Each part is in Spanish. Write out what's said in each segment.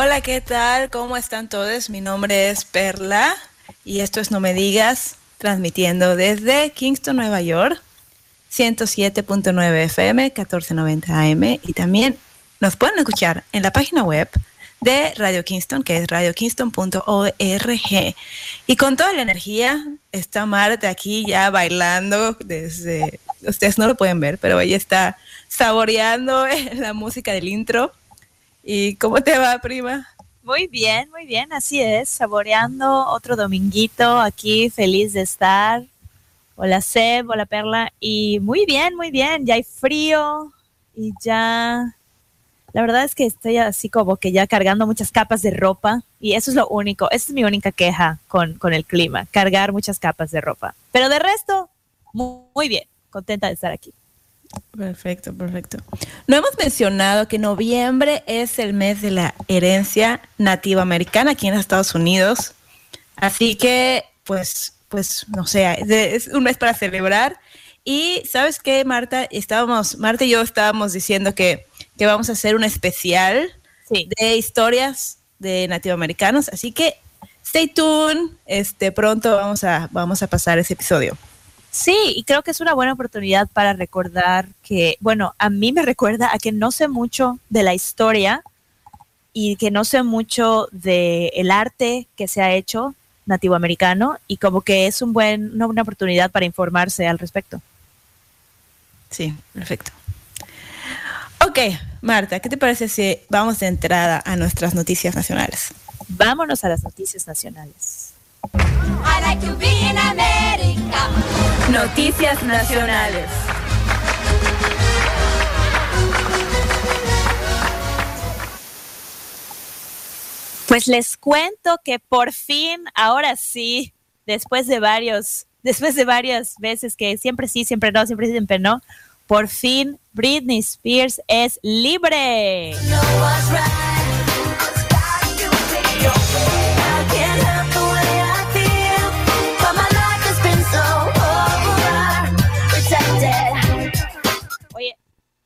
Hola, ¿qué tal? ¿Cómo están todos? Mi nombre es Perla y esto es No Me Digas, transmitiendo desde Kingston, Nueva York, 107.9 FM, 1490 AM y también nos pueden escuchar en la página web de Radio Kingston, que es radiokingston.org. Y con toda la energía está Marta aquí ya bailando desde, ustedes no lo pueden ver, pero ella está saboreando la música del intro. ¿Y cómo te va, prima? Muy bien, muy bien, así es, saboreando otro dominguito aquí, feliz de estar. Hola Seb, hola Perla, y muy bien, muy bien, ya hay frío y ya la verdad es que estoy así como que ya cargando muchas capas de ropa y eso es lo único, esa es mi única queja con, con el clima, cargar muchas capas de ropa. Pero de resto, muy, bien, contenta de estar aquí. Perfecto, perfecto. No hemos mencionado que noviembre es el mes de la herencia nativa americana aquí en Estados Unidos. Así que, pues, pues, no sé, es un mes para celebrar. Y sabes qué, Marta, estábamos, Marta y yo estábamos diciendo que que vamos a hacer un especial de historias de nativoamericanos. Así que stay tuned. Este, pronto vamos a, vamos a pasar ese episodio. Sí, y creo que es una buena oportunidad para recordar que, bueno, a mí me recuerda a que no sé mucho de la historia y que no sé mucho del el arte que se ha hecho nativoamericano y como que es un buen, una buena oportunidad para informarse al respecto. Sí, perfecto. Ok, Marta, ¿qué te parece si vamos de entrada a nuestras noticias nacionales? Vámonos a las noticias nacionales. Noticias nacionales. Pues les cuento que por fin, ahora sí, después de varios, después de varias veces que siempre sí, siempre no, siempre sí, siempre no, por fin, Britney Spears es libre. Oye,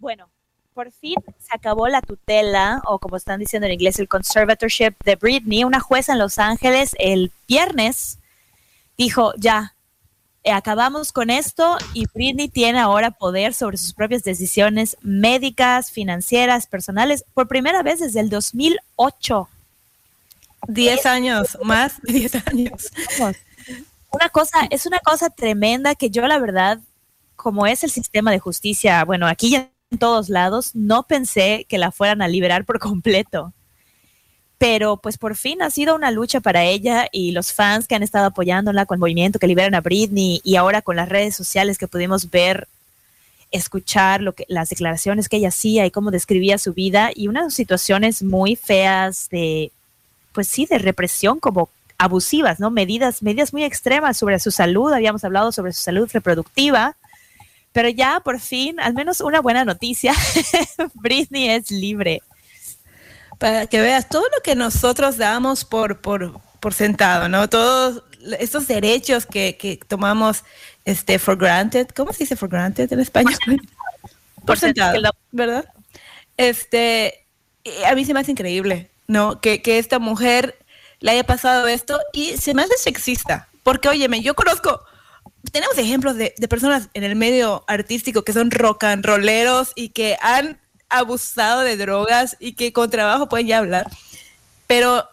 bueno, por fin se acabó la tutela, o como están diciendo en inglés, el conservatorship de Britney. Una jueza en Los Ángeles el viernes dijo, ya, eh, acabamos con esto y Britney tiene ahora poder sobre sus propias decisiones médicas, financieras, personales, por primera vez desde el 2008. Diez años, más de diez años. Una cosa, es una cosa tremenda que yo la verdad, como es el sistema de justicia, bueno, aquí ya en todos lados, no pensé que la fueran a liberar por completo. Pero pues por fin ha sido una lucha para ella y los fans que han estado apoyándola con el movimiento que liberan a Britney y ahora con las redes sociales que pudimos ver, escuchar lo que, las declaraciones que ella hacía y cómo describía su vida y unas situaciones muy feas de, pues sí, de represión como abusivas, ¿no? Medidas, medidas muy extremas sobre su salud, habíamos hablado sobre su salud reproductiva, pero ya por fin, al menos una buena noticia, Britney es libre para que veas todo lo que nosotros damos por, por, por sentado, ¿no? Todos estos derechos que, que, tomamos este, for granted. ¿Cómo se dice for granted en español? por sentado, ¿verdad? Este, a mí se me hace increíble, ¿no? Que, que esta mujer le haya pasado esto y se me hace sexista. Porque, óyeme, yo conozco, tenemos ejemplos de, de personas en el medio artístico que son rock and rolleros y que han abusado de drogas y que con trabajo pueden ya hablar, pero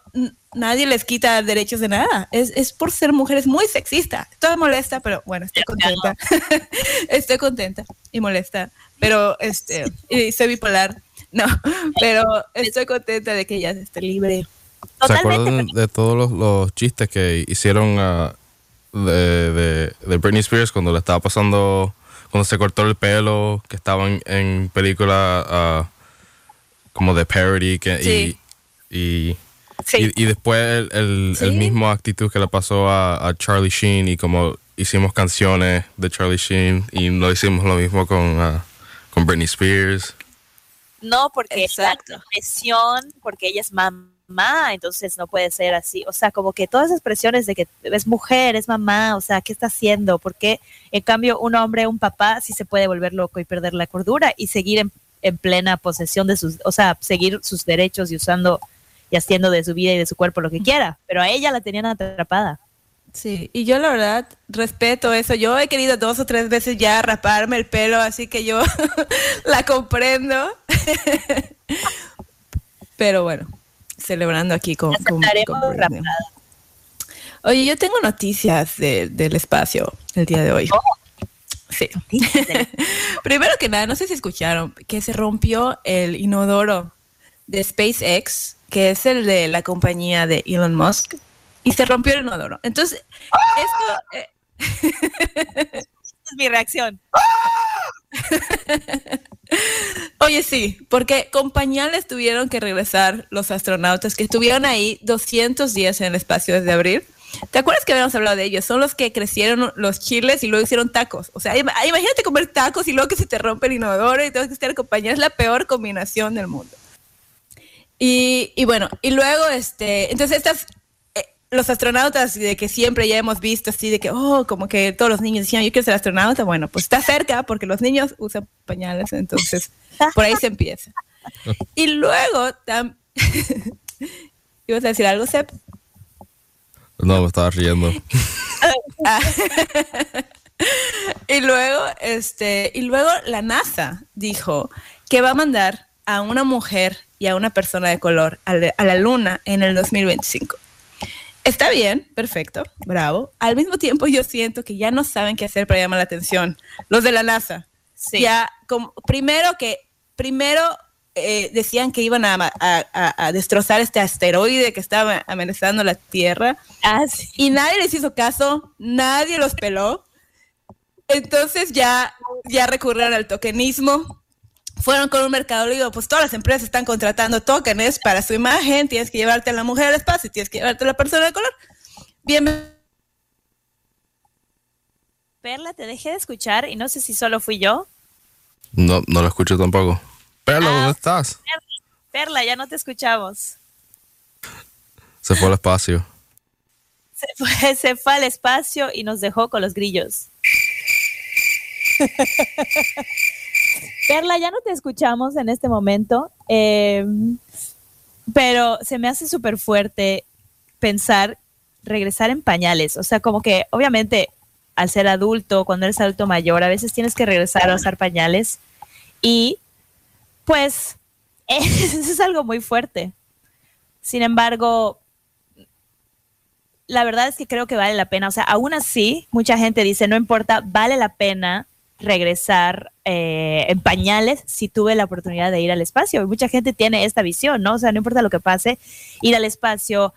nadie les quita derechos de nada. Es, es por ser mujeres muy sexista. Estoy molesta, pero bueno, estoy contenta. estoy contenta y molesta, pero este, y soy bipolar. No, pero estoy contenta de que ella esté libre. ¿Se acuerdan de todos los, chistes que hicieron uh, de, de, de Britney Spears cuando le estaba pasando cuando se cortó el pelo, que estaban en películas ah, como de parody que, y, y, después el, el, mismo actitud que le pasó a, Charlie Sheen y como hicimos canciones de Charlie Sheen y no hicimos lo mismo con, uh, con Britney Spears. No, porque Exacto. la presión, porque ella es mamá mamá, entonces no puede ser así. O sea, como que todas esas presiones de que es mujer, es mamá, o sea, ¿qué está haciendo? Porque en cambio un hombre, un papá, sí se puede volver loco y perder la cordura y seguir en, plena posesión de sus, o sea, seguir sus derechos y usando y haciendo de su vida y de su cuerpo lo que quiera, pero a ella la tenían atrapada. Sí, y yo la verdad respeto eso. Yo he querido dos o tres veces ya raparme el pelo, así que yo la comprendo. Pero bueno, celebrando aquí con... con, Oye, yo tengo noticias del espacio el día de hoy. Oh. Sí. Primero que nada, no sé si escucharon que se rompió el inodoro de SpaceX, que es el de la compañía de Elon Musk, y se rompió el inodoro. Entonces, esto... Eh, es mi reacción. Oye, sí, porque con pañales tuvieron que regresar los astronautas que estuvieron ahí 200 días en el espacio desde abril. ¿Te acuerdas que habíamos hablado de ellos? Son los que crecieron los chiles y luego hicieron tacos. O sea, imagínate comer tacos y luego que se te rompe el inodoro y tengo que estar acompañado. Es la peor combinación del mundo. Y, y bueno, y luego, este, entonces estas los astronautas de que siempre ya hemos visto así de que, oh, como que todos los niños decían, yo quiero ser astronauta, bueno, pues está cerca porque los niños usan pañales, entonces por ahí se empieza. Y luego, ¿ibas a decir algo, Sep? No, me estaba riendo. y luego, este, y luego la NASA dijo que va a mandar a una mujer y a una persona de color a la luna en el 2025. Está bien, perfecto, bravo. Al mismo tiempo yo siento que ya no saben qué hacer para llamar la atención. Los de la NASA. Sí. Ya, como, primero que, primero eh, decían que iban a, destrozar este asteroide que estaba amenazando la Tierra. Ah, y nadie les hizo caso, nadie los peló. Entonces ya, ya recurrieron al tokenismo, fueron con un mercado digo, pues todas las empresas están contratando tokens para su imagen, tienes que llevarte a la mujer al espacio, tienes que llevarte a la persona de color. Bien. Perla, te dejé de escuchar y no sé si solo fui yo. No, no lo escucho tampoco. Perla, ¿dónde ah, estás? Perla, ya no te escuchamos. Se fue al espacio. Se fue, se fue al espacio y nos dejó con los grillos. Perla, ya no te escuchamos en este momento, eh, pero se me hace súper fuerte pensar regresar en pañales. O sea, como que obviamente al ser adulto, cuando eres adulto mayor, a veces tienes que regresar a usar pañales y pues eso es algo muy fuerte. Sin embargo, la verdad es que creo que vale la pena. O sea, aún así, mucha gente dice, no importa, vale la pena regresar eh, en pañales si tuve la oportunidad de ir al espacio. mucha gente tiene esta visión, ¿no? O sea, no importa lo que pase, ir al espacio,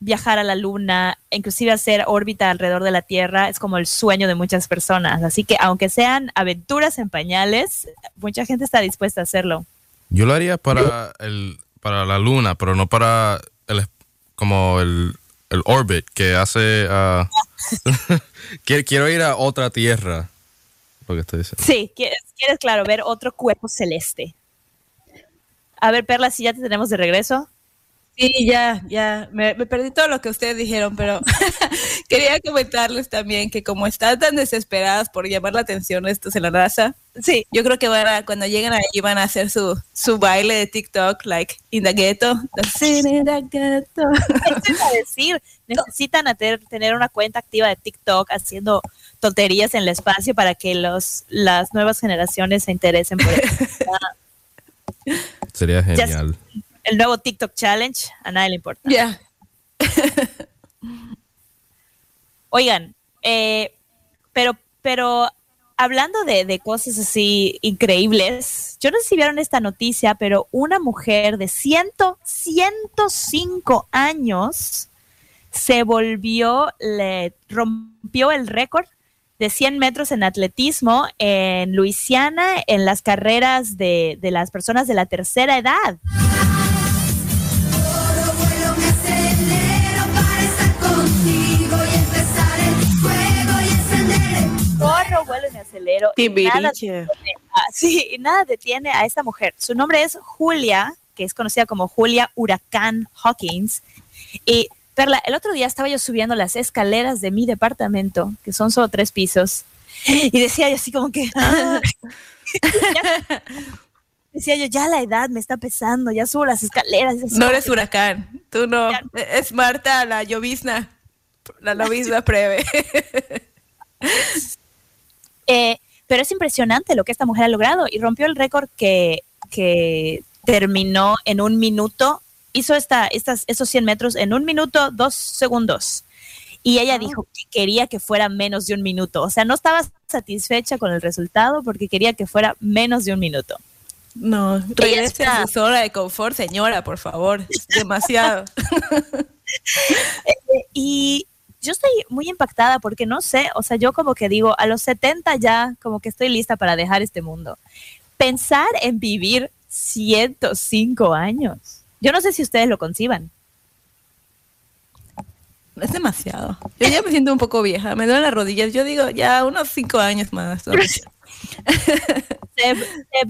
viajar a la luna, inclusive hacer órbita alrededor de la Tierra, es como el sueño de muchas personas. Así que aunque sean aventuras en pañales, mucha gente está dispuesta a hacerlo. Yo lo haría para el para la luna, pero no para el como el, el orbit que hace uh, quiero ir a otra tierra que Sí, quieres, claro, ver otro cuerpo celeste. A ver, Perla, si ya te tenemos de regreso. Sí, ya, ya, me, perdí todo lo que ustedes dijeron, pero quería comentarles también que como están tan desesperadas por llamar la atención estos en la raza, sí, yo creo que van a, cuando lleguen ahí van a hacer su, su baile de TikTok, like in the ghetto. in the ghetto. decir, necesitan tener una cuenta activa de TikTok haciendo tonterías en el espacio para que los, las nuevas generaciones se interesen por eso. Sería genial. el nuevo TikTok Challenge, a nadie le importa. Ya. Oigan, eh, pero, pero hablando de, de, cosas así increíbles, yo no sé si vieron esta noticia, pero una mujer de 100, 105 años se volvió, le rompió el récord de 100 metros en atletismo en Luisiana en las carreras de, de las personas de la tercera edad. Corro, vuelo y me acelero. Y nada, detiene, sí, nada detiene a esta mujer. Su nombre es Julia, que es conocida como Julia Huracán Hawkins. Y Perla, el otro día estaba yo subiendo las escaleras de mi departamento, que son solo tres pisos, y decía yo así como que... decía yo, ya la edad me está pesando, ya subo las escaleras. No eres huracán, tú no. Es Marta la llovizna, la llovizna breve. eh, pero es impresionante lo que esta mujer ha logrado y rompió el récord que, que terminó en un minuto, hizo esta, estas, esos 100 metros en un minuto, dos segundos. Y ella dijo que quería que fuera menos de un minuto. O sea, no estaba satisfecha con el resultado porque quería que fuera menos de un minuto. No, regrese a su zona de confort, señora, por favor. Es demasiado. Eh, y yo estoy muy impactada porque no sé, o sea, yo como que digo, a los 70 ya como que estoy lista para dejar este mundo. Pensar en vivir 105 años. Yo no sé si ustedes lo conciban. Es demasiado. Yo ya me siento un poco vieja, me duelen las rodillas. Yo digo, ya unos 5 años más.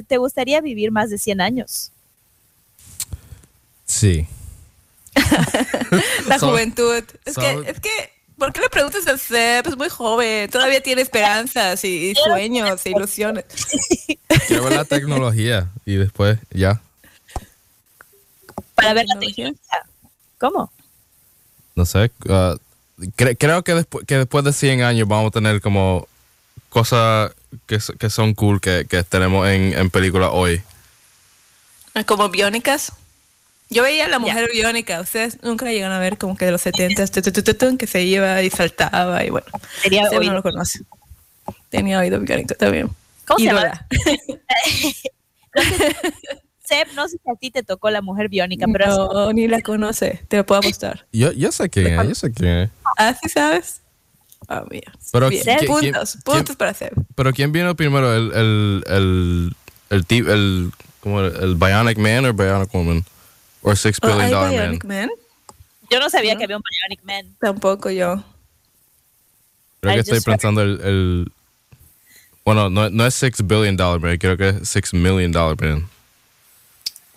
¿Te, gustaría vivir más de 100 años? Sí. la juventud. Es que, es que ¿Por qué le preguntas a Seb? Es muy joven, todavía tiene esperanzas y, sueños e ilusiones. Ver la tecnología y después ya. Para ver la tecnología. ¿Cómo? No sé. Uh, creo que después, que después de 100 años vamos a tener como cosas que, que son cool que, que tenemos en, en películas hoy. ¿Como biónicas? Yo veía la mujer biónica, ustedes nunca llegan a ver como que de los 70 que se iba y saltaba y bueno. Tenía oído. no lo conoce. Tenía oído biónico también. ¿Cómo se llama? Seb, no sé si a ti te tocó la mujer biónica, pero... No, ni la conoce, te lo puedo mostrar. Yo, yo sé quién es, yo sé quién es. ¿Ah, sí sabes? Ah, mira. Pero, puntos, puntos para Seb. Pero ¿quién vino primero? ¿El, el, el, el, el, el, como el Bionic Man o Bionic Woman? O Six Billion Dollar Bionic Man. Yo no sabía que había un Bionic Man. Tampoco yo. Creo que estoy pensando el, el, Bueno, no, no es Six Billion Dollar Man, creo que es Six Million Dollar Man.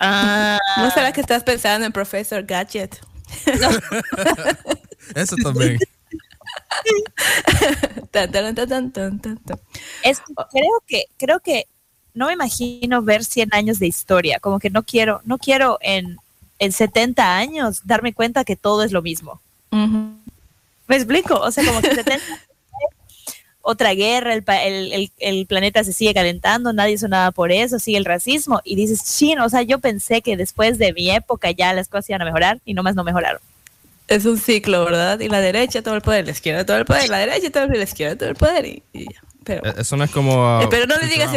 Ah. ¿No será que estás pensando en Professor Gadget? Eso también. es, creo que creo que no me imagino ver 100 años de historia, como que no quiero, no quiero en, en 70 años darme cuenta que todo es lo mismo. ¿Me explico? O sea, como que 70 otra guerra, el, planeta se sigue calentando, nadie hizo nada por eso, sigue el racismo, y dices, chino, o sea, yo pensé que después de mi época ya las cosas iban a mejorar y nomás no mejoraron. Es un ciclo, ¿verdad? Y la derecha todo el poder, la izquierda todo el poder, la derecha todo el poder, la izquierda todo el poder, y, pero, e, eso no es como... Eh, pero no le digas...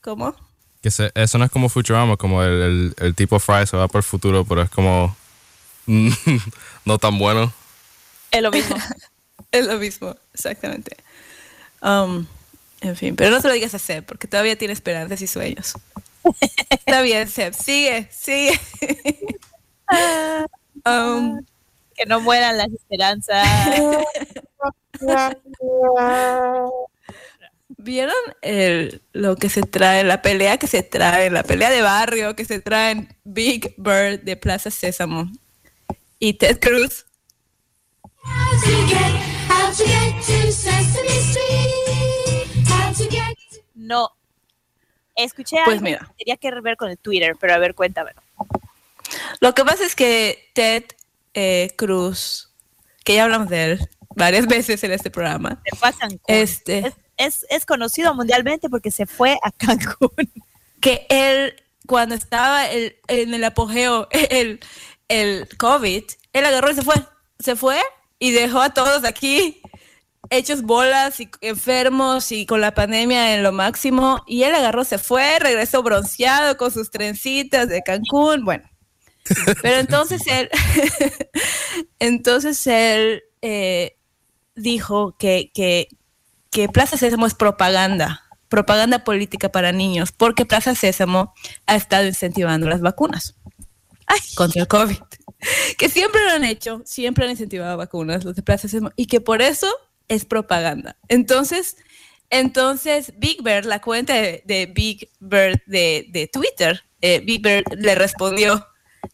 ¿Cómo? Que eso no es como Futurama, como el, el, tipo Fry se va por el futuro, pero es como no tan bueno. Es lo mismo. es lo mismo, exactamente. Um, en fin, pero no se lo digas a Seb, porque todavía tiene esperanzas y sueños. Está bien, Seb, sigue, sigue. Um, que no mueran las esperanzas. ¿Vieron el, lo que se trae, la pelea que se trae, la pelea de barrio que se trae en Big Bird de Plaza Sésamo y Ted Cruz? No. Escuché pues algo mira. que tenía que ver con el Twitter, pero a ver, cuéntame. Lo que pasa es que Ted eh, Cruz, que ya hablamos de él varias veces en este programa, este, es, es conocido mundialmente porque se fue a Cancún. Que él, cuando estaba el, en el apogeo, el, el COVID, él agarró y se fue. Se fue y dejó a todos aquí hechos bolas y enfermos y con la pandemia en lo máximo. Y él agarró, se fue, regresó bronceado con sus trencitas de Cancún. Bueno, pero entonces él, entonces él eh, dijo que, que, que Plaza Sésamo es propaganda, propaganda política para niños, porque Plaza Sésamo ha estado incentivando las vacunas contra el COVID. Que siempre lo han hecho, siempre han incentivado vacunas los de Plaza Sésamo y que por eso es propaganda. Entonces, entonces Big Bird, la cuenta de, Big Bird de, Twitter, eh, Big Bird le respondió,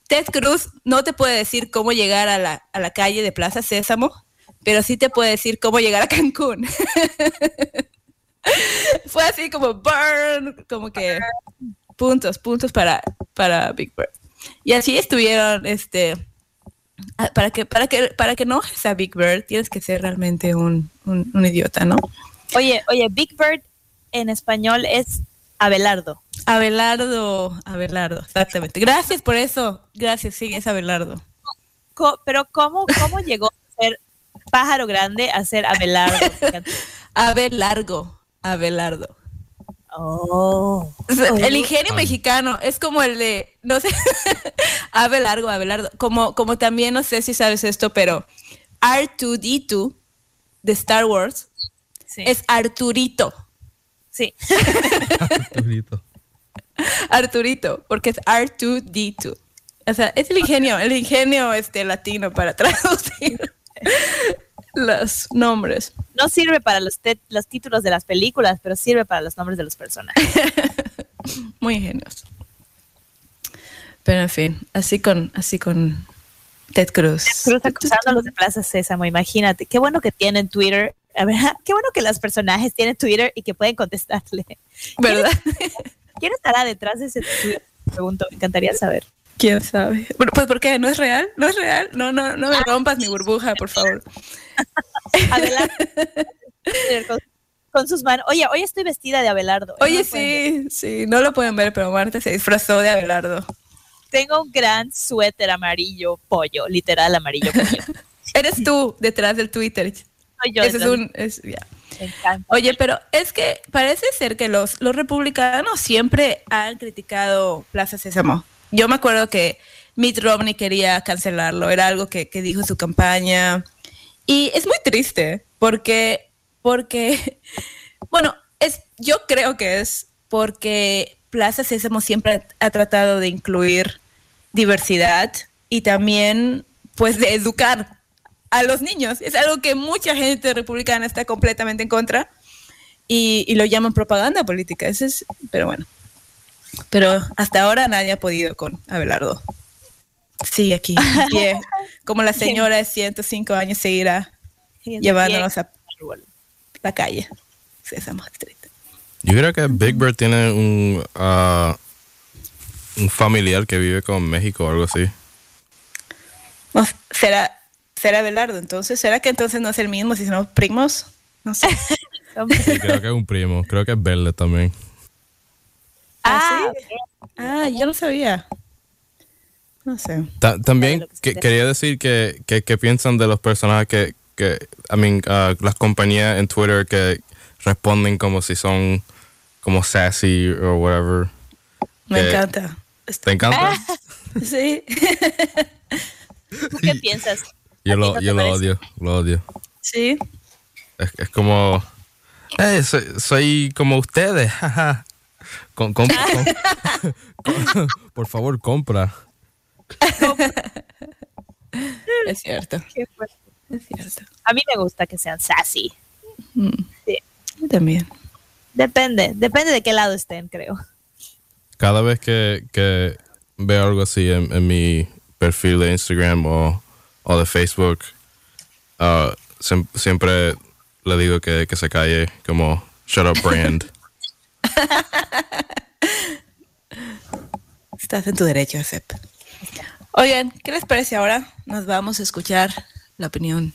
Ted Cruz no te puede decir cómo llegar a la, a la calle de Plaza Sésamo pero sí te puede decir cómo llegar a Cancún. Fue así como burn, como que puntos, puntos para, para Big Bird. Y así estuvieron, este, ah, para que, para que, para que no a Big Bird, tienes que ser realmente un, un, un idiota, ¿no? Oye, oye, Big Bird en español es Abelardo. Abelardo, Abelardo, exactamente. Gracias por eso. Gracias, sí, es Abelardo. Co- pero ¿cómo, cómo llegó a ser pájaro grande a ser Abelardo? Abelargo, Abelardo. Oh. El ingenio mexicano es como el de, no sé, Abelargo, Abelardo. Como, como también, no sé si sabes esto, pero R2D2 de Star Wars Sí. es Arturito. sí. Arturito. Arturito, porque es R2D2. O sea, es el ingenio, el ingenio este latino para traducir los nombres. No sirve para los, los títulos de las películas, pero sirve para los nombres de los personajes. Muy ingenioso. Pero en fin, así con, así con Ted Cruz. Cruz acusando a los de Plaza Sésamo, imagínate. Qué bueno que tienen Twitter. A ver, qué bueno que los personajes tienen Twitter y que pueden contestarle. ¿Verdad? ¿Quién estará detrás de ese Twitter? Pregunto, me encantaría saber. ¿Quién sabe? Bueno, pues ¿por qué? ¿No es real? ¿No es real? No, no, no me rompas mi burbuja, por favor. Abelardo. con, sus manos. Oye, hoy estoy vestida de Abelardo. Oye, No pueden ver. sí, sí, no lo pueden ver, pero Marta se disfrazó de Abelardo. Tengo un gran suéter amarillo pollo, literal amarillo pollo. Eres tú detrás del Twitter. Soy yo. Ese es un... es- me encanta. Oye, pero es que parece ser que los, los republicanos siempre han criticado Plaza Sésamo. Yo me acuerdo que Mitt Romney quería cancelarlo, era algo que, dijo su campaña. Y es muy triste porque, porque, bueno, es, yo creo que es porque Plaza Sésamo siempre ha, ha tratado de incluir diversidad y también, pues, de educar a los niños. Es algo que mucha gente republicana está completamente en contra y, y lo llaman propaganda política. Eso es, pero bueno. Pero hasta ahora nadie ha podido con Abelardo. Sigue aquí, pie, como la señora de 105 años seguirá llevándonos a la calle. Sésamo Street. Yo creo que Big Bird tiene un, ah, un familiar que vive con México o algo así. No, ¿será, será Abelardo entonces? ¿Será que entonces no es el mismo si somos primos? No sé. Sí, creo que es un primo. Creo que es verde también. Ah, Ah, yo no sabía. No sé. Ta- también que quería decir que, que, que piensan de los personajes que, que I mean, ah, las compañías en Twitter que responden como si son como sassy o whatever. Me Eh, encanta. ¿Te encanta? Sí. ¿tú qué piensas? Yo ¿A ti lo, no yo lo odio, lo odio. Sí. Es, es como, "Eh, soy, soy como ustedes, jaja. Con- com- com- com- por favor, compra. Es cierto. Es. A mí me gusta que sean sassy. Mm. Sí. Yo también. Depende, depende de qué lado estén, creo. Cada vez que, que veo algo así en, en mi perfil de Instagram o, o de Facebook, ah, siem- siempre le digo que, que se calle, como shut up brand. Estás en tu derecho, Sep. Oigan, ¿qué les parece ahora? Nos vamos a escuchar la opinión.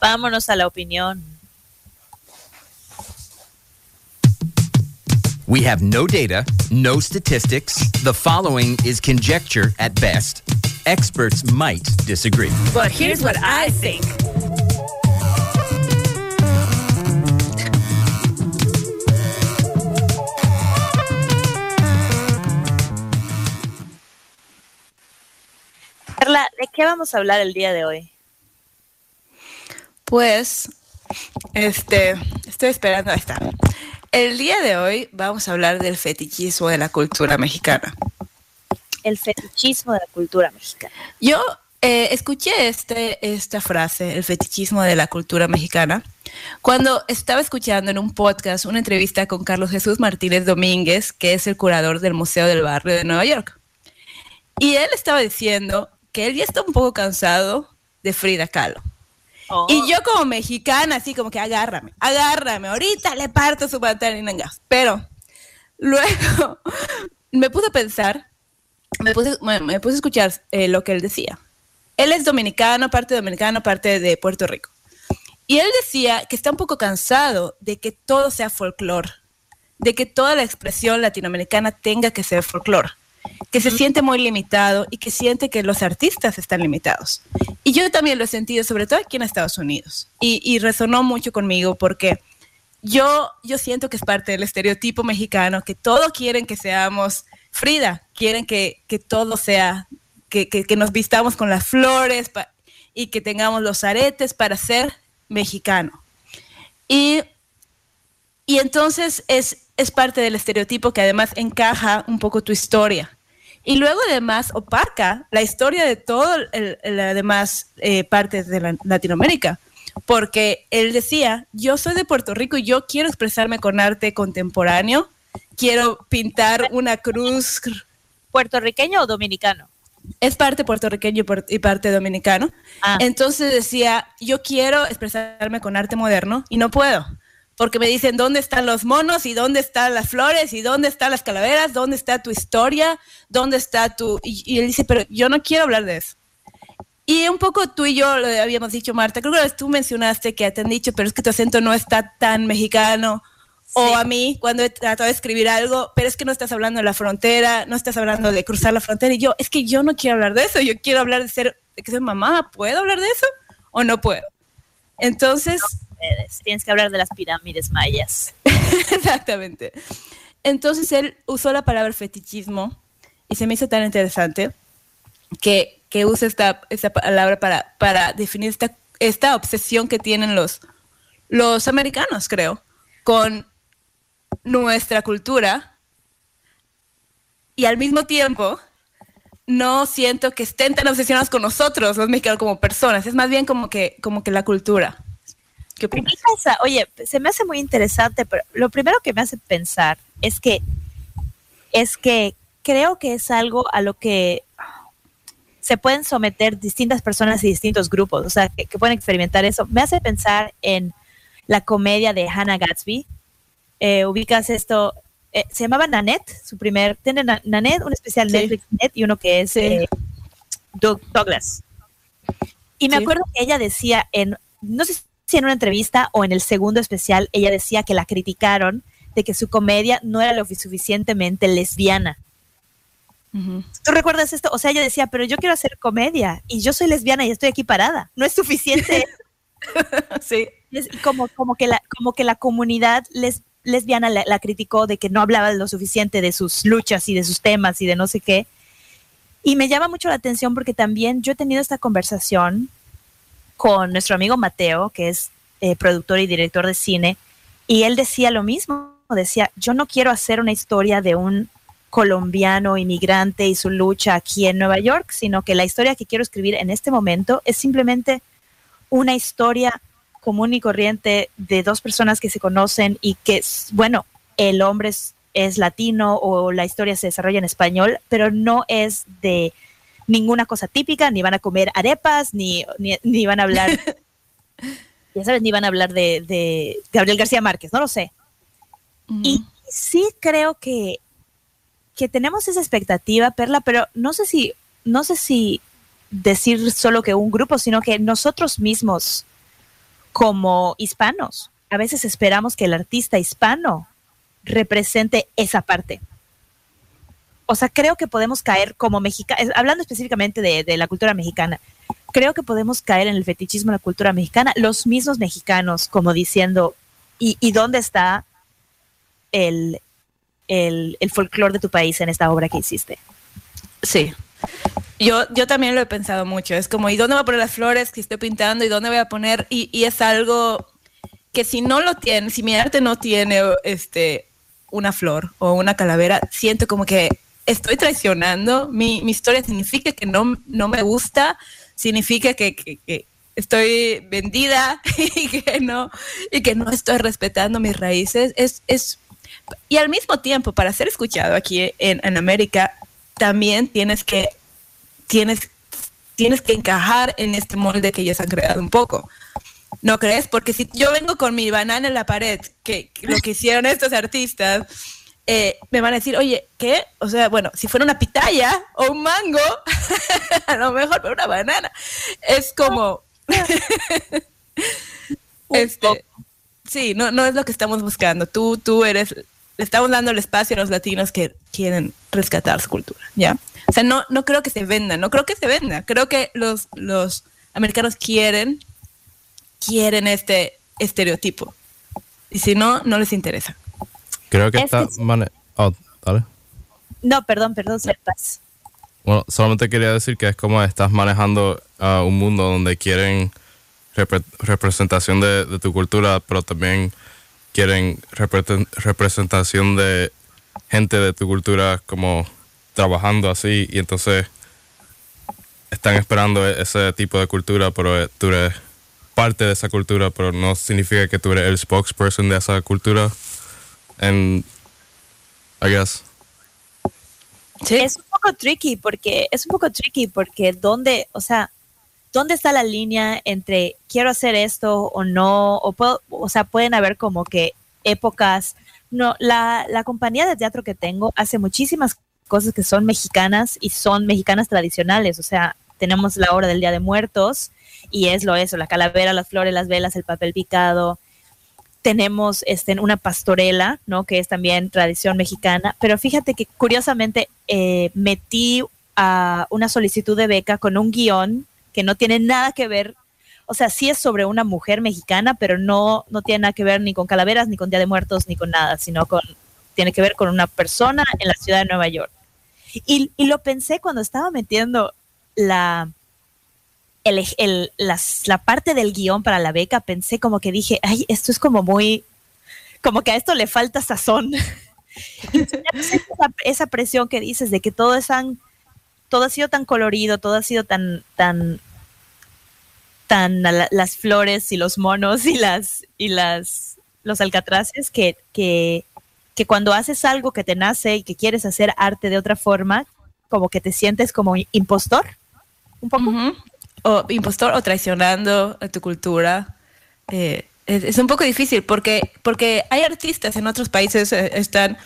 Vámonos a la opinión. We have no data, no statistics. The following is conjecture at best. Experts might disagree. But here's what I think. ¿De qué vamos a hablar el día de hoy? Pues, este, estoy esperando a estar. El día de hoy vamos a hablar del fetichismo de la cultura mexicana. El fetichismo de la cultura mexicana. Yo eh, escuché este, esta frase, el fetichismo de la cultura mexicana, cuando estaba escuchando en un podcast una entrevista con Carlos Jesús Martínez Domínguez, que es el curador del Museo del Barrio de Nueva York. Y él estaba diciendo que él ya está un poco cansado de Frida Kahlo. Oh. Y yo como mexicana, así como que agárrame, agárrame, ahorita le parto su pantalón en gas. Pero luego me puse a pensar, me puse, me puse a escuchar eh, lo que él decía. Él es dominicano, parte dominicano, parte de Puerto Rico. Y él decía que está un poco cansado de que todo sea folclore, de que toda la expresión latinoamericana tenga que ser folclore, que se siente muy limitado y que siente que los artistas están limitados. Y yo también lo he sentido, sobre todo aquí en Estados Unidos. Y, resonó mucho conmigo porque yo, yo siento que es parte del estereotipo mexicano, que todos quieren que seamos Frida, quieren que, todo sea, que, que, nos vistamos con las flores y que tengamos los aretes para ser mexicano. Y, y entonces es, es parte del estereotipo que además encaja un poco tu historia. Y luego además opaca la historia de todas las demás eh, partes de Latinoamérica. Porque él decía, yo soy de Puerto Rico y yo quiero expresarme con arte contemporáneo, quiero pintar una cruz. ¿Puertorriqueño o dominicano? es parte puertorriqueño y parte dominicano. Ah. Entonces decía, yo quiero expresarme con arte moderno y no puedo, porque me dicen dónde están los monos y dónde están las flores y dónde están las calaveras, dónde está tu historia, dónde está tu... Y, él dice, pero yo no quiero hablar de eso. Y un poco tú y yo lo habíamos dicho, Marta, creo que tú mencionaste que te han dicho, pero es que tu acento no está tan mexicano o a mí, cuando he tratado de escribir algo, pero es que no estás hablando de la frontera, no estás hablando de cruzar la frontera. Y yo, es que yo no quiero hablar de eso, yo quiero hablar de ser, de que soy mamá. ¿Puedo hablar de eso o no puedo? Entonces. Tienes que hablar de las pirámides mayas. Exactamente. Entonces él usó la palabra fetichismo y se me hizo tan interesante que, que usa esta, esta palabra para, para definir esta, esta obsesión que tienen los, los americanos, creo, con nuestra cultura y al mismo tiempo no siento que estén tan obsesionados con nosotros, los mexicanos, como personas. Es más bien como que, como que la cultura. ¿Qué opinas? Oye, se me hace muy interesante, pero lo primero que me hace pensar es que, es que creo que es algo a lo que se pueden someter distintas personas y distintos grupos, o sea, que, que pueden experimentar eso. Me hace pensar en la comedia de Hannah Gatsby, eh, ubicas esto, eh, se llamaba Nanette, su primer, tiene Nanette, un especial Netflix y uno que es eh, Douglas. Y me acuerdo que ella decía en, no sé si en una entrevista o en el segundo especial, ella decía que la criticaron de que su comedia no era lo suficientemente lesbiana. ¿Tú recuerdas esto? O sea, ella decía, pero yo quiero hacer comedia y yo soy lesbiana y estoy aquí parada. No es suficiente. sí. como, como, que la, como que la comunidad les, lesbiana la, criticó de que no hablaba lo suficiente de sus luchas y de sus temas y de no sé qué. Y me llama mucho la atención porque también yo he tenido esta conversación con nuestro amigo Mateo, que es eh, productor y director de cine, y él decía lo mismo, decía, yo no quiero hacer una historia de un colombiano inmigrante y su lucha aquí en Nueva York, sino que la historia que quiero escribir en este momento es simplemente una historia común y corriente de dos personas que se conocen y que, bueno, el hombre es, latino o la historia se desarrolla en español, pero no es de ninguna cosa típica, ni van a comer arepas, ni, ni, van a hablar, ya sabes, ni van a hablar de, Gabriel García Márquez, no lo sé. Y sí creo que, que tenemos esa expectativa, Perla, pero no sé si, no sé si decir solo que un grupo, sino que nosotros mismos como hispanos. A veces esperamos que el artista hispano represente esa parte. O sea, creo que podemos caer como mexicanos, hablando específicamente de, la cultura mexicana, creo que podemos caer en el fetichismo de la cultura mexicana, los mismos mexicanos, como diciendo, ¿y, dónde está el, el, el folclore de tu país en esta obra que hiciste? Sí, yo, yo también lo he pensado mucho. Es como, ¿y dónde voy a poner las flores que estoy pintando? ¿Y dónde voy a poner? Y, y es algo que si no lo tiene, si mi arte no tiene este, una flor o una calavera, siento como que estoy traicionando. Mi, mi historia significa que no, no me gusta, significa que, que, estoy vendida y que no, y que no estoy respetando mis raíces. Es, es, y al mismo tiempo, para ser escuchado aquí en, en América, también tienes que tienes, tienes que encajar en este molde que ellos han creado un poco. ¿No crees? Porque si yo vengo con mi banana en la pared, que, lo que hicieron estos artistas, eh, me van a decir, oye, ¿qué? O sea, bueno, si fuera una pitaya o un mango, a lo mejor, pero una banana. Es como... este, sí, no, no es lo que estamos buscando. Tú, tú eres, le estamos dando el espacio a los latinos que quieren rescatar su cultura, ¿ya? O sea, no, no creo que se venda, no creo que se venda. Creo que los, los americanos quieren, quieren este estereotipo. Y si no, no les interesa. Creo que está... Oh, dale. No, perdón, perdón, sepas. Bueno, solamente quería decir que es como estás manejando uh, un mundo donde quieren representación de, tu cultura, pero también quieren representación de gente de tu cultura como trabajando así y entonces están esperando e-, ese tipo de cultura, pero tú eres parte de esa cultura, pero no significa que tú eres el spokesperson de esa cultura. And I guess. Sí. Es un poco tricky porque es un poco tricky porque dónde, o sea, dónde está la línea entre quiero hacer esto o no, o puedo, o sea, pueden haber como que épocas. No, la, la compañía de teatro que tengo hace muchísimas cosas que son mexicanas y son mexicanas tradicionales, o sea, tenemos la hora del Día de Muertos y es lo eso, la calavera, las flores, las velas, el papel picado. Tenemos este, una pastorela, ¿no? Que es también tradición mexicana. Pero fíjate que curiosamente eh, metí a una solicitud de beca con un guion que no tiene nada que ver, o sea, sí es sobre una mujer mexicana, pero no, no tiene nada que ver ni con calaveras, ni con Día de Muertos, ni con nada, sino con, tiene que ver con una persona en la ciudad de Nueva York. Y, y lo pensé cuando estaba metiendo la, el, la parte del guion para la beca, pensé como que dije, ay, esto es como muy, como que a esto le falta sazón. esa, esa, presión que dices de que todo es tan, todo ha sido tan colorido, todo ha sido tan, tan, tan las flores y los monos y las, y las, los alcatraces que, que, que cuando haces algo que te nace y que quieres hacer arte de otra forma, como que te sientes como impostor un poco. O impostor o traicionando a tu cultura. Eh, es, un poco difícil porque, porque hay artistas en otros países, eh, están,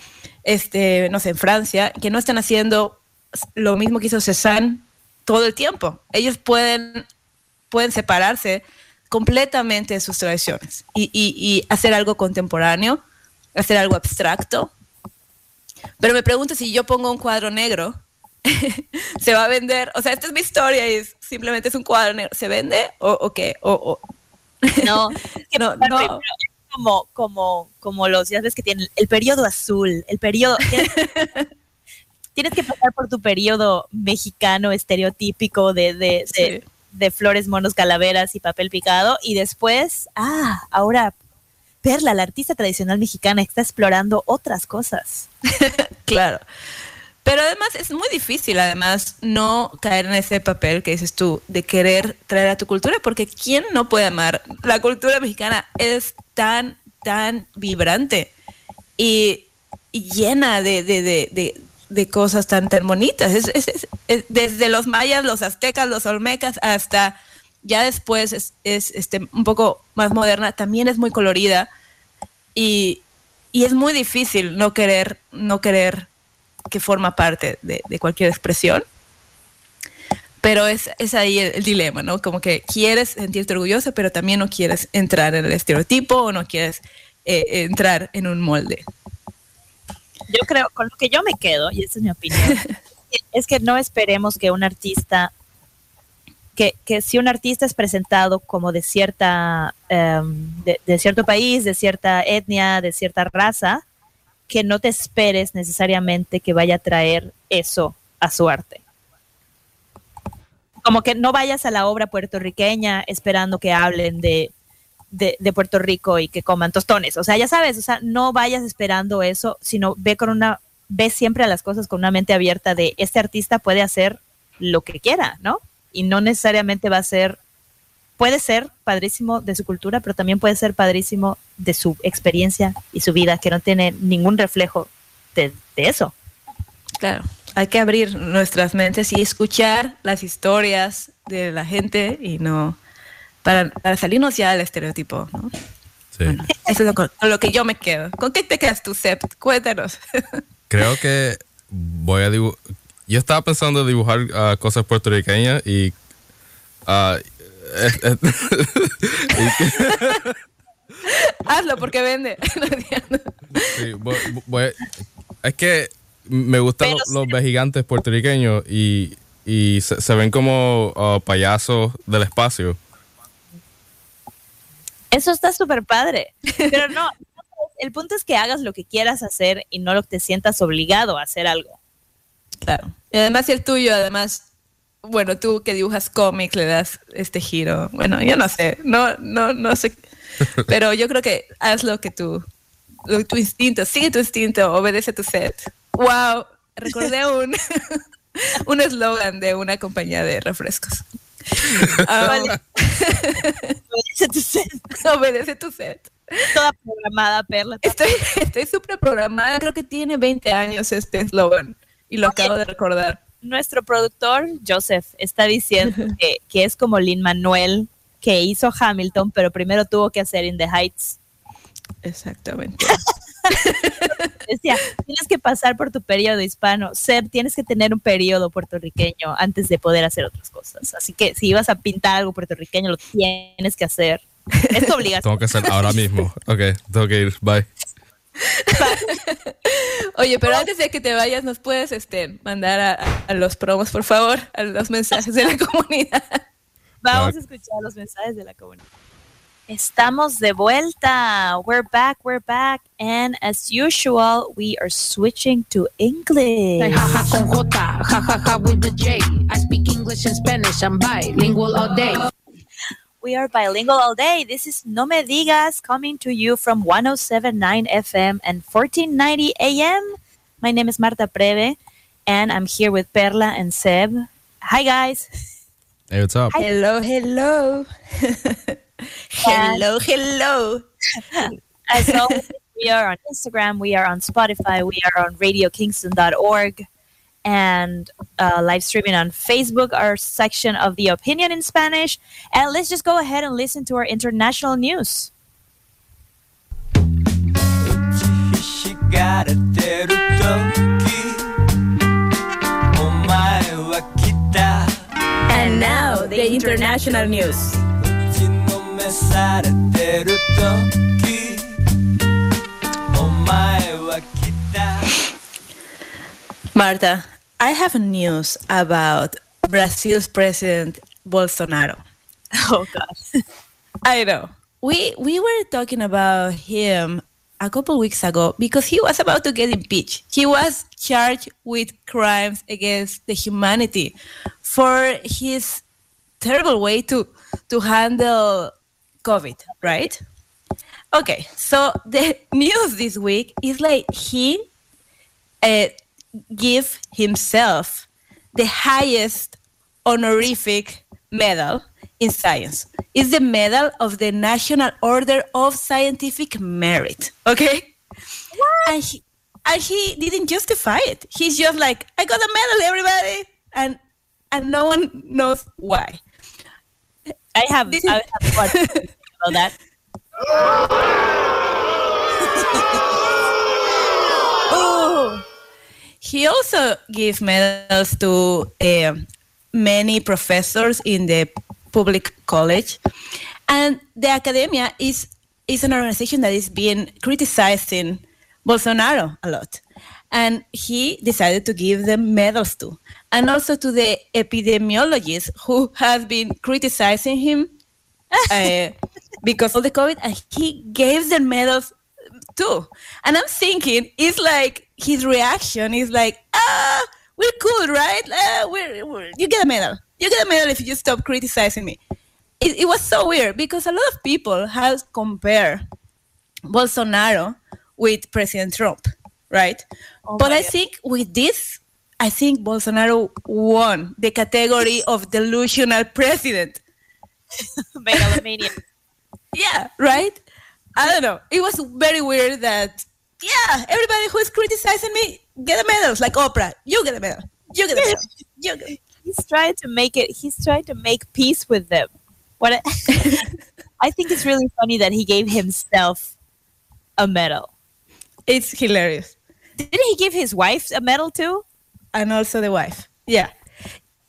este, no sé, en Francia, que no están haciendo lo mismo que hizo Cézanne todo el tiempo. Ellos pueden, pueden separarse completamente de sus tradiciones y, y hacer algo contemporáneo, hacer algo abstracto. Pero me pregunto si yo pongo un cuadro negro se va a vender. O sea, esta es mi historia y simplemente es un cuadro negro. ¿Se vende o, qué? O, No, no, no. Como, como, como los, ya ves que tienen el periodo azul, el periodo... Tienes, que pasar por tu periodo mexicano estereotípico de, de, de, flores, monos, calaveras y papel picado y después, ah, ahora Perla, la artista tradicional mexicana, está explorando otras cosas. claro. Pero además es muy difícil, además, no caer en ese papel que dices tú, de querer traer a tu cultura, porque ¿quién no puede amar? La cultura mexicana es tan, tan vibrante y, llena de, de, de, de, cosas tan, tan bonitas. Es, desde los mayas, los aztecas, los olmecas, hasta ya después es, este, un poco más moderna, también es muy colorida y, y es muy difícil no querer, no querer que forma parte de, cualquier expresión. Pero es, es ahí el, dilema, ¿no? Como que quieres sentirte orgulloso, pero también no quieres entrar en el estereotipo o no quieres eh, entrar en un molde. Yo creo, con lo que yo me quedo, y esa es mi opinión, es que no esperemos que un artista, que, que si un artista es presentado como de cierta, em, de, cierto país, de cierta etnia, de cierta raza, que no te esperes necesariamente que vaya a traer eso a su arte. Como que no vayas a la obra puertorriqueña esperando que hablen de, de, Puerto Rico y que coman tostones. O sea, ya sabes, o sea, no vayas esperando eso, sino ve con una, ve siempre a las cosas con una mente abierta de este artista puede hacer lo que quiera, ¿no? Y no necesariamente va a ser puede ser padrísimo de su cultura, pero también puede ser padrísimo de su experiencia y su vida, que no tiene ningún reflejo de, eso. Claro, hay que abrir nuestras mentes y escuchar las historias de la gente y no para, para salirnos ya del estereotipo, ¿no? Sí. Eso es lo, con lo que yo me quedo. ¿Con qué te quedas tú, Sep? Cuéntanos. Creo que voy a dibujar. Yo estaba pensando en dibujar ah, cosas puertorriqueñas y. ah, que- Hazlo porque vende. No entiendo. sí, voy- voy- es que me gustan Pero los, los vejigantes puertorriqueños y, y se, se ven como ah, payasos del espacio. Eso está súper padre. Pero no, el punto es que hagas lo que quieras hacer y no lo que te sientas obligado a hacer algo. Claro. Y además el tuyo, además, bueno, tú que dibujas cómics le das este giro. Bueno, yo no sé, no, no, no sé. Pero yo creo que haz lo que tú, lo- tu instinto, sigue tu instinto, obedece tu set. Wow, recordé un un eslogan de una compañía de refrescos. Ah, Obedece tu set. obedece tu set. Toda programada, Perla. Estoy estoy súper programada, creo que tiene 20 años este eslogan y lo acabo de recordar. Nuestro productor, Joseph, está diciendo que, que es como Lin Manuel, que hizo Hamilton, pero primero tuvo que hacer In the Heights. Exactamente. Decía, tienes que pasar por tu periodo hispano. Ser, tienes que tener un periodo puertorriqueño antes de poder hacer otras cosas. Así que si ibas a pintar algo puertorriqueño, lo tienes que hacer. Es tu obligación. Tengo que hacer ahora mismo. Ok, tengo que ir. Bye. Oye, pero antes de que te vayas, ¿nos puedes este, mandar a, a los promos, por favor? A los mensajes de la comunidad. Vamos a escuchar los mensajes de la comunidad. Estamos de vuelta. We're back, we're back. And as usual, we are switching to English. Jaja con J, jajaja with the J. I speak English and Spanish, I'm bilingual all day. We are bilingual all day. This is No Me Digas coming to you from 1079 FM and 1490 AM. My name is Marta Preve and I'm here with Perla and Seb. Hi, guys. Hey, what's up? Hello, hello. hello, hello. As always, we are on Instagram, we are on Spotify, we are on radiokingston.org, and uh, live streaming on Facebook, our section of the opinion in Spanish. And let's just go ahead and listen to our international news. And now, the international news. Marta, I have news about Brazil's president Bolsonaro. Oh, God. I know. We we were talking about him a couple weeks ago because he was about to get impeached. He was charged with crimes against the humanity for his terrible way to to handle COVID, right? Okay, so the news this week is like he uh, give himself the highest honorific medal in science. It's the medal of the National Order of Scientific Merit. Okay? And he, and he didn't justify it. He's just like, I got a medal, everybody. And and no one knows why. I have, I have what about that. He also gave medals to um many professors in the public college, and the academia is is an organization that is being criticizing Bolsonaro a lot, and he decided to give them medals to, and also to the epidemiologists who have been criticizing him uh, because of the COVID, and he gave them medals too. And I'm thinking, it's like his reaction is like, ah, we're cool, right? Uh, we're, we're, you get a medal. You get a medal if you stop criticizing me. It, it was so weird because a lot of people have compared Bolsonaro with President Trump, right? Oh but I God. think with this, I think Bolsonaro won the category of delusional president. Megalomania. Yeah, right? I don't know. It was very weird that, yeah, everybody who is criticizing me get a medal. Like Oprah, you get a medal. You get a medal. You get He's trying to make it, he's trying to make peace with them. what I, I think it's really funny that he gave himself a medal. It's hilarious. Didn't he give his wife a medal too? And also the wife. Yeah.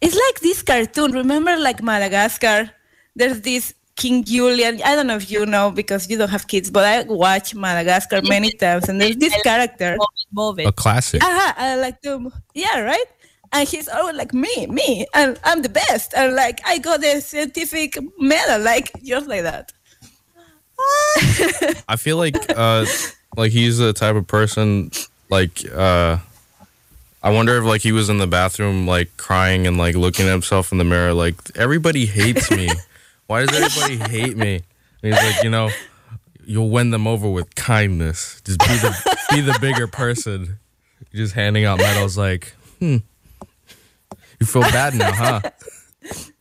It's like this cartoon. Remember, like Madagascar? There's this King Julian. I don't know if you know because you don't have kids, but I watch Madagascar many times. And there's this character. Move it, move it. A classic. Aha, I like to, yeah, right? And he's always like me, me, and I'm the best. And like I got a scientific medal, like just like that. I feel like uh like he's the type of person like uh I wonder if like he was in the bathroom like crying and like looking at himself in the mirror like everybody hates me. Why does everybody hate me? And he's like, you know, you'll win them over with kindness. Just be the be the bigger person. Just handing out medals like, hmm. You feel bad now, huh?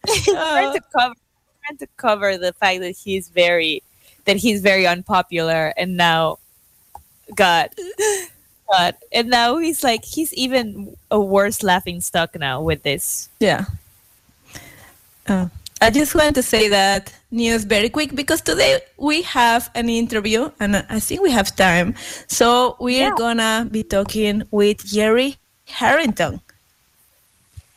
trying to cover trying to cover the fact that he's very that he's very unpopular and now God God and now he's like he's even a worse laughing stock now with this. Yeah. Uh, I just want to say that news very quick because today we have an interview and I think we have time. So we're Yeah. gonna be talking with Jerry Harrington.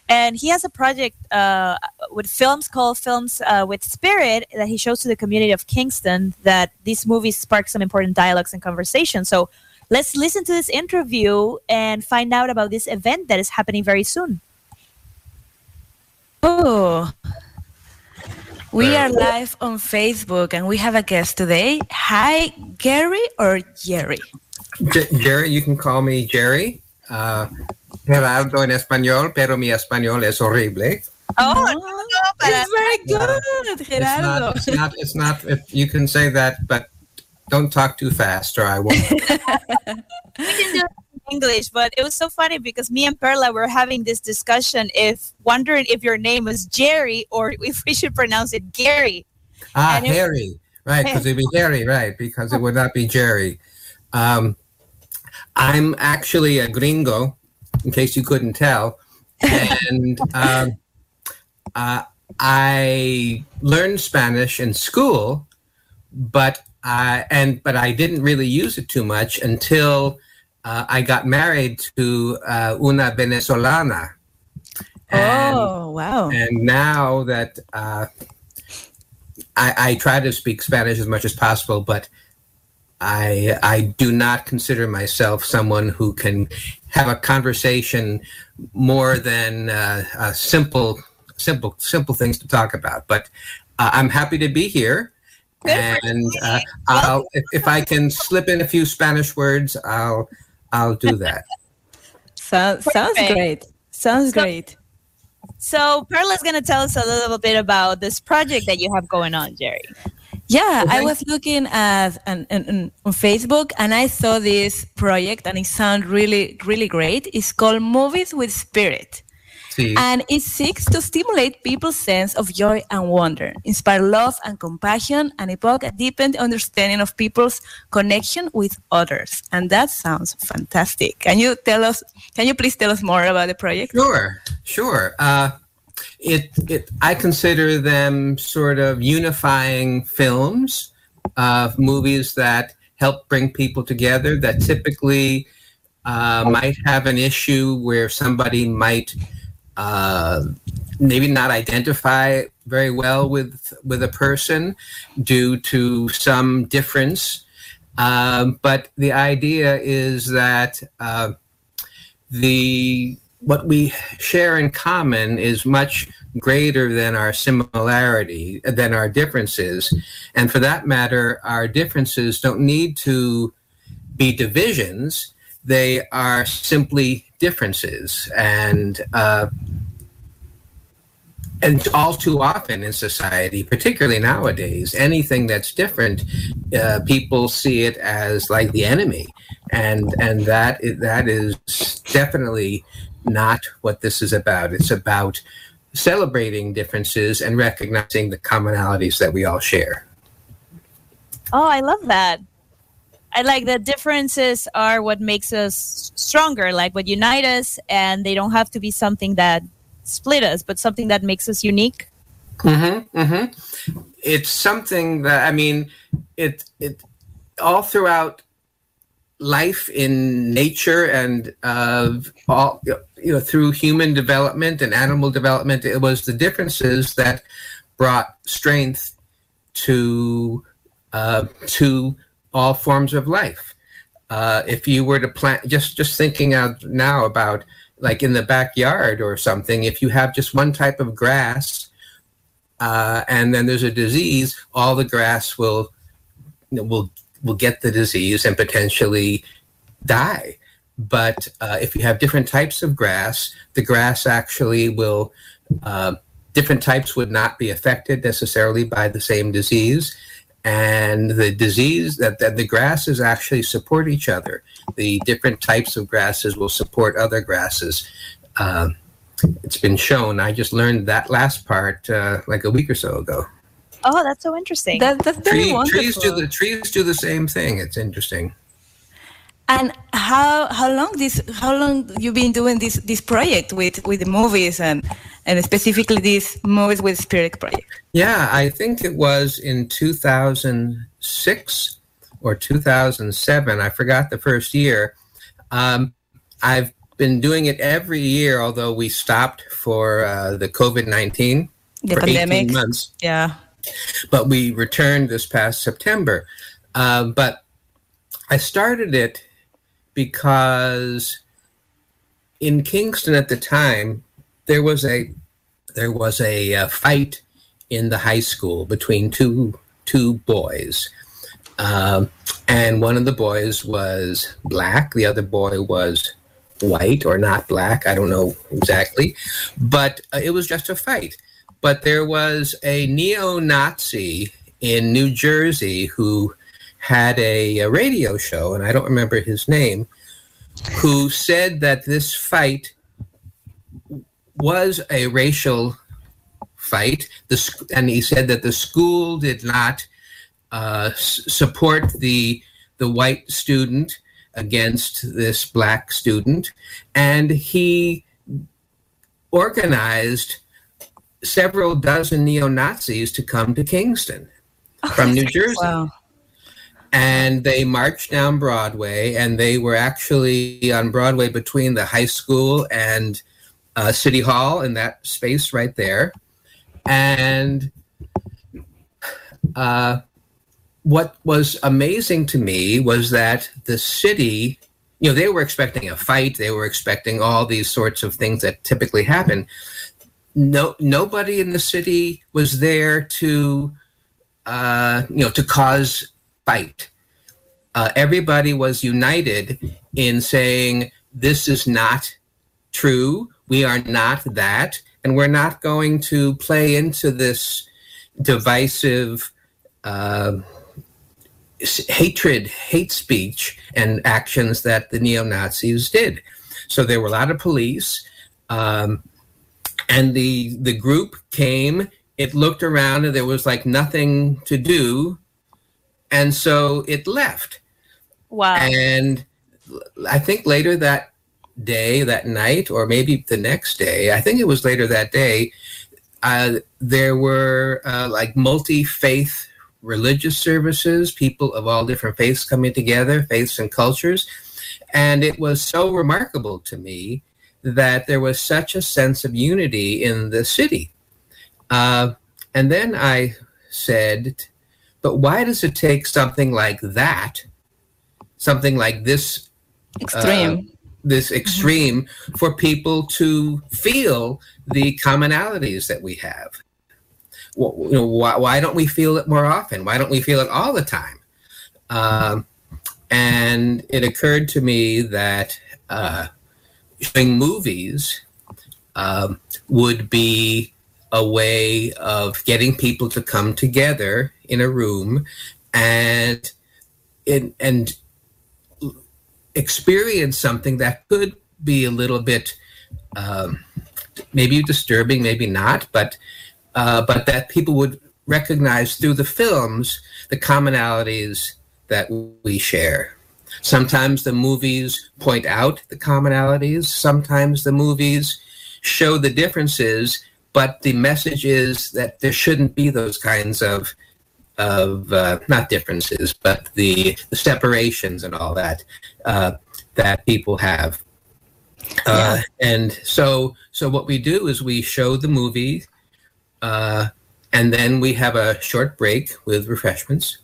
And he has a project uh, with films called Films uh, with Spirit that he shows to the community of Kingston that these movies spark some important dialogues and conversations. So let's listen to this interview and find out about this event that is happening very soon. Oh, we are live on Facebook and we have a guest today. Hi, Gary or Jerry? J- Jerry, you can call me Jerry. Uh, Gerardo en español, pero mi español es horrible. Oh, it's very good, It's Gerardo. not, it's not, it's not, it, you can say that, but don't talk too fast or I won't. we can do it in English, but it was so funny because me and Perla were having this discussion if wondering if your name was Jerry or if we should pronounce it Gary. Ah, it- Harry, right, because it'd be Harry, right, because it would not be Jerry. Um, I'm actually a gringo, in case you couldn't tell. And um, uh, I learned Spanish in school, but I and but I didn't really use it too much until uh, I got married to uh, una venezolana. And- Oh, wow. and now that uh, I, I try to speak Spanish as much as possible, but I I do not consider myself someone who can have a conversation more than uh, simple simple simple things to talk about. But uh, I'm happy to be here. And uh, I'll, if, if I can slip in a few Spanish words, I'll I'll do that. So, sounds great. Sounds So- great. So Perla's going to tell us a little bit about this project that you have going on, Jerry. Yeah, I was looking at an, an, an- on Facebook and I saw this project and it sounded really, really great. It's called Movies with Spirit. And it seeks to stimulate people's sense of joy and wonder, inspire love and compassion, and evoke a deepened understanding of people's connection with others. And that sounds fantastic. Can you tell us, can you please tell us more about the project? Sure, sure. Uh, it, it, I consider them sort of unifying films, uh, movies that help bring people together. That typically uh, might have an issue where somebody might uh, maybe not identify very well with with a person due to some difference. Um, but the idea is that. Uh, the what we share in common is much greater than our similarity than our differences and for that matter our differences don't need to be divisions they are simply differences and uh, and all too often in society, particularly nowadays, anything that's different, uh, people see it as like the enemy, and and that that is definitely not what this is about. It's about celebrating differences and recognizing the commonalities that we all share. Oh, I love that. I like the differences are what makes us stronger, like what unite us, and they don't have to be something that split us, but something that makes us unique. Mm-hmm, mm-hmm. It's something that I mean, it it all throughout life in nature and uh, all you know through human development and animal development. It was the differences that brought strength to uh, to all forms of life. Uh, if you were to plant, just just thinking out now about like in the backyard or something, if you have just one type of grass uh, and then there's a disease, all the grass will will will get the disease and potentially die. But uh, if you have different types of grass, the grass actually will uh, different types would not be affected necessarily by the same disease. And the disease that, that the grasses actually support each other. The different types of grasses will support other grasses. Um, it's been shown. I just learned that last part uh, like a week or so ago. Oh, that's so interesting. That, that's very Tree, wonderful. trees do the trees do the same thing. It's interesting. And how how long this how long you've been doing this this project with with the movies and and specifically these movies with Spirit Project? Yeah, I think it was in 2006 or 2007. I forgot the first year. Um, I've been doing it every year, although we stopped for uh, the COVID 19 for pandemic. 18 months. Yeah. but we returned this past September. Um, but I started it because in Kingston at the time there was a there was a uh, fight in the high school between two two boys. Um, and one of the boys was black, the other boy was white or not black, I don't know exactly, but uh, it was just a fight but there was a neo-Nazi in New Jersey who had a, a radio show, and I don't remember his name, who said that this fight was a racial fight. The, and he said that the school did not uh, s- support the the white student against this black student, and he organized several dozen neo Nazis to come to Kingston from New Jersey. Wow. And they marched down Broadway, and they were actually on Broadway between the high school and uh, City Hall in that space right there. And uh, what was amazing to me was that the city, you know, they were expecting a fight, they were expecting all these sorts of things that typically happen no nobody in the city was there to uh, you know to cause fight. Uh, everybody was united in saying this is not true. We are not that, and we're not going to play into this divisive uh, hatred, hate speech, and actions that the neo Nazis did. So there were a lot of police. Um, and the the group came it looked around and there was like nothing to do and so it left Wow. and i think later that day that night or maybe the next day i think it was later that day uh, there were uh, like multi-faith religious services people of all different faiths coming together faiths and cultures and it was so remarkable to me that there was such a sense of unity in the city. Uh, and then I said, but why does it take something like that, something like this, Extreme. This extreme, for people to feel the commonalities that we have? Well, you know, why, why don't we feel it more often? Why don't we feel it all the time? Um, and it occurred to me that uh, showing movies um, would be a way of getting people to come together in a room and in, and experience something that could be a little bit um, maybe disturbing, maybe not, but uh, but that people would recognize through the films the commonalities that we share. Sometimes the movies point out the commonalities. Sometimes the movies show the differences, but the message is that there shouldn't be those kinds of of uh, not differences, but the, the separations and all that uh, that people have. Uh, and so, so what we do is we show the movie, uh, and then we have a short break with refreshments,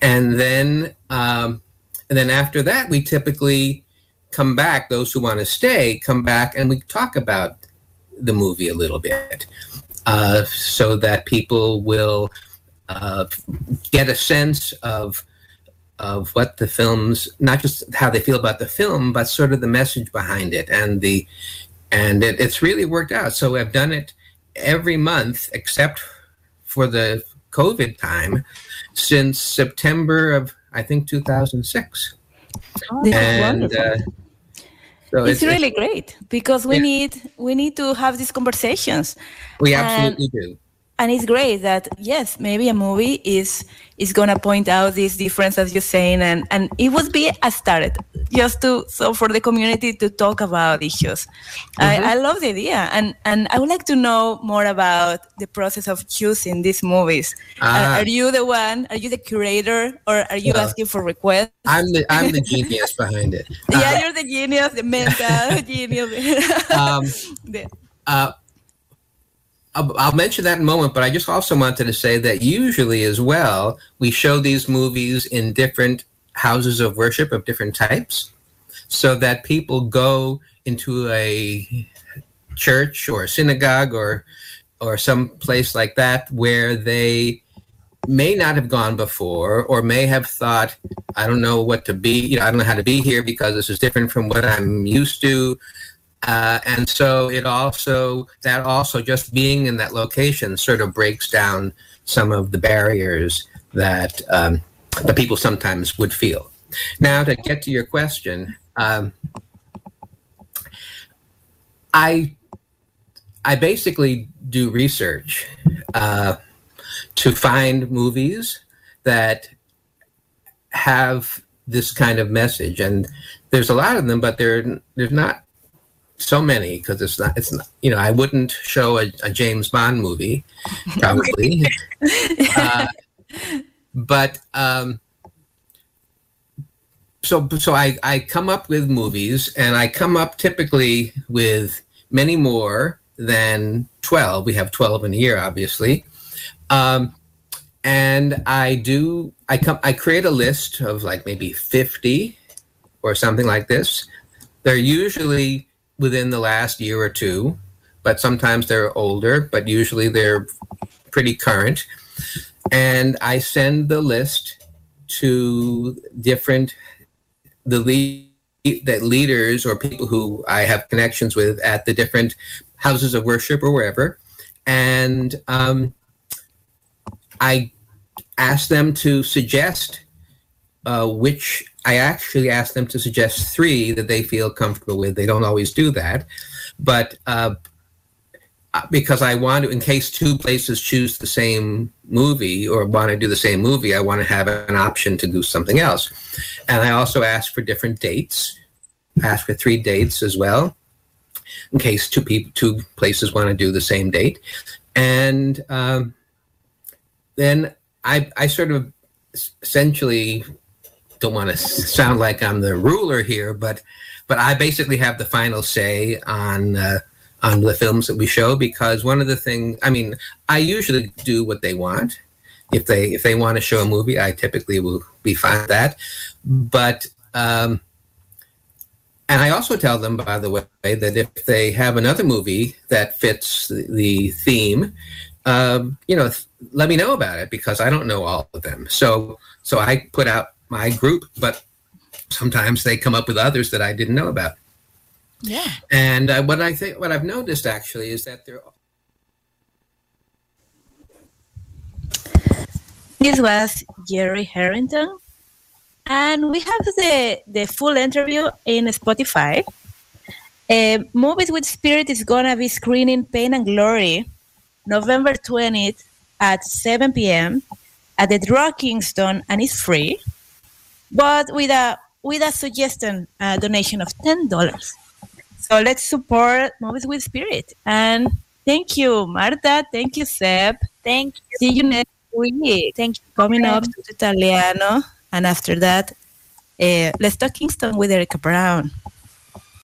and then um, and then after that we typically come back. Those who want to stay come back, and we talk about the movie a little bit, uh, so that people will uh, get a sense of of what the films, not just how they feel about the film, but sort of the message behind it, and the and it, it's really worked out. So I've done it every month except for the COVID time since September of I think 2006. This is and wonderful. uh, so it's, really great because we Yeah. need we need to have these conversations we absolutely do. And it's great that yes maybe a movie is is gonna point out this difference as you're saying and and it would be a start just to so for the community to talk about issues. I, I love the idea and and i would like to know more about the process of choosing these movies. Ah. are, are you the one are you the curator or are you Well, asking for requests? I'm the I'm the genius behind it. yeah you're the genius the mental genius. Um, The- uh, I'll, I'll mention that in a moment, but I just also wanted to say that usually, as well, we show these movies in different houses of worship of different types, so that people go into a church or synagogue or or some place like that where they may not have gone before or may have thought i don't know what to be you know i don't know how to be here because this is different from what i'm used to uh, and so it also that also just being in that location sort of breaks down some of the barriers that um, that people sometimes would feel. Now, to get to your question, um, I I basically do research uh, to find movies that have this kind of message, and there's a lot of them, but there there's not so many because it's not it's not you know I wouldn't show a, a James Bond movie probably, uh, but um, so so I I come up with movies and I come up typically with many more than twelve. We have twelve in a year, obviously. Um, and I do I come I create a list of like maybe 50 or something like this. They're usually within the last year or two, but sometimes they're older, but usually they're pretty current. And I send the list to different the lead that leaders or people who I have connections with at the different houses of worship or wherever, and um, I ask them to suggest uh, which I actually ask them to suggest three that they feel comfortable with. They don't always do that, but uh, because I want to, in case two places choose the same movie or want to do the same movie, I want to have an option to do something else. And I also ask for different dates. I ask for three dates as well, in case two people, two places want to do the same date. And um, then I, I sort of essentially don't want to sound like I'm the ruler here, but but I basically have the final say on uh, on the films that we show because one of the things I mean I usually do what they want. If they if they want to show a movie, I typically will be fine with that. But um, and I also tell them, by the way, that if they have another movie that fits the, the theme, um, you know, let me know about it because I don't know all of them. So so I put out my group, but sometimes they come up with others that I didn't know about. yeah. And uh, what I think, what I've noticed actually is that there. This was Jerry Harrington. And we have the, the full interview in Spotify. Uh, Movies with Spirit is going to be screening Pain and Glory November 20th at 7 p.m. at the Draw Kingston, and it's free, but with a with a suggestion a donation of $10. So let's support Movies with Spirit. And Thank you, Marta. Thank you, Seb. Thank you. See you next week. Thank you. Coming up to Italiano. And after that, uh, let's talk Kingston with Erica Brown.